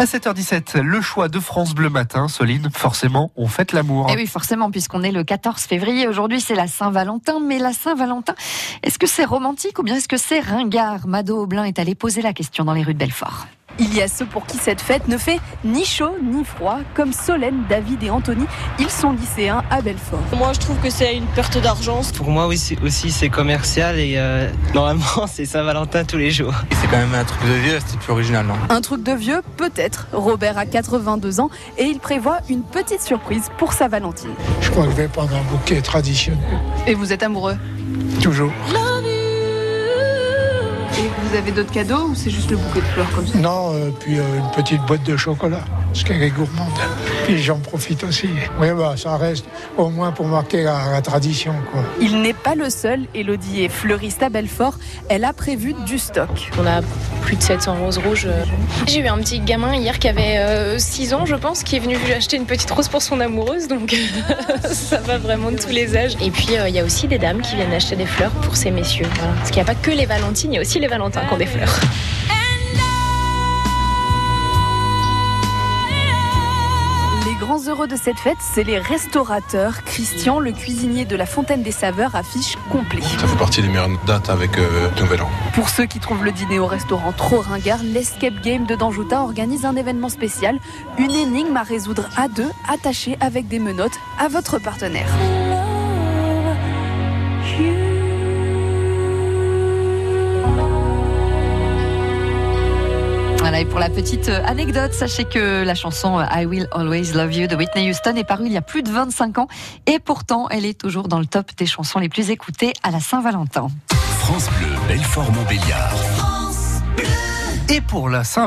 À 7h17, le choix de France Bleu Matin, Soline, forcément, on fête l'amour. Et Eh oui, forcément, puisqu'on est le 14 février. Aujourd'hui, c'est la Saint-Valentin. Mais la Saint-Valentin, est-ce que c'est romantique ou bien est-ce que c'est ringard? Mado Aublin est allé poser la question dans les rues de Belfort. Il y a ceux pour qui cette fête ne fait ni chaud ni froid, comme Solène, David et Anthony. Ils sont lycéens à Belfort. Moi, je trouve que c'est une perte d'argent. Pour moi aussi, aussi c'est commercial et euh, normalement c'est Saint-Valentin tous les jours. C'est quand même un truc de vieux, c'est plus original, non? Un truc de vieux, peut-être. Robert a 82 ans et il prévoit une petite surprise pour sa Valentine. Je crois que je vais prendre un bouquet traditionnel. Et vous êtes amoureux? Toujours. Et vous avez d'autres cadeaux ou c'est juste le bouquet de fleurs comme ça? Non, euh, puis euh, une petite boîte de chocolat, parce qu'elle est gourmande. Puis j'en profite aussi. Oui, bah, ça reste au moins pour marquer la, la tradition, quoi. Il n'est pas le seul. Elodie est fleuriste à Belfort. Elle a prévu du stock. On a plus de 700 roses rouges. J'ai eu un petit gamin hier qui avait 6 ans, je pense, qui est venu acheter une petite rose pour son amoureuse, donc ça va vraiment de tous les âges. Et puis euh, il y a aussi des dames qui viennent acheter des fleurs pour ces messieurs. Voilà. Parce qu'il n'y a pas que les Valentines, il y a aussi les Valentins qui ont des fleurs. Heureux de cette fête, c'est les restaurateurs. Christian, le cuisinier de la Fontaine des Saveurs, affiche complet. Ça fait partie des meilleures dates avec euh, Nouvel An. Pour ceux qui trouvent le dîner au restaurant trop ringard, l'Escape Game de Danjouta organise un événement spécial, une énigme à résoudre à deux, attachée avec des menottes à votre partenaire. Et pour la petite euh, anecdote, sachez que la chanson euh, I Will Always Love You de Whitney Houston est parue il y a plus de 25 ans et pourtant elle est toujours dans le top des chansons les plus écoutées à la Saint-Valentin. France Bleu, Belfort Montbéliard. Et pour la Saint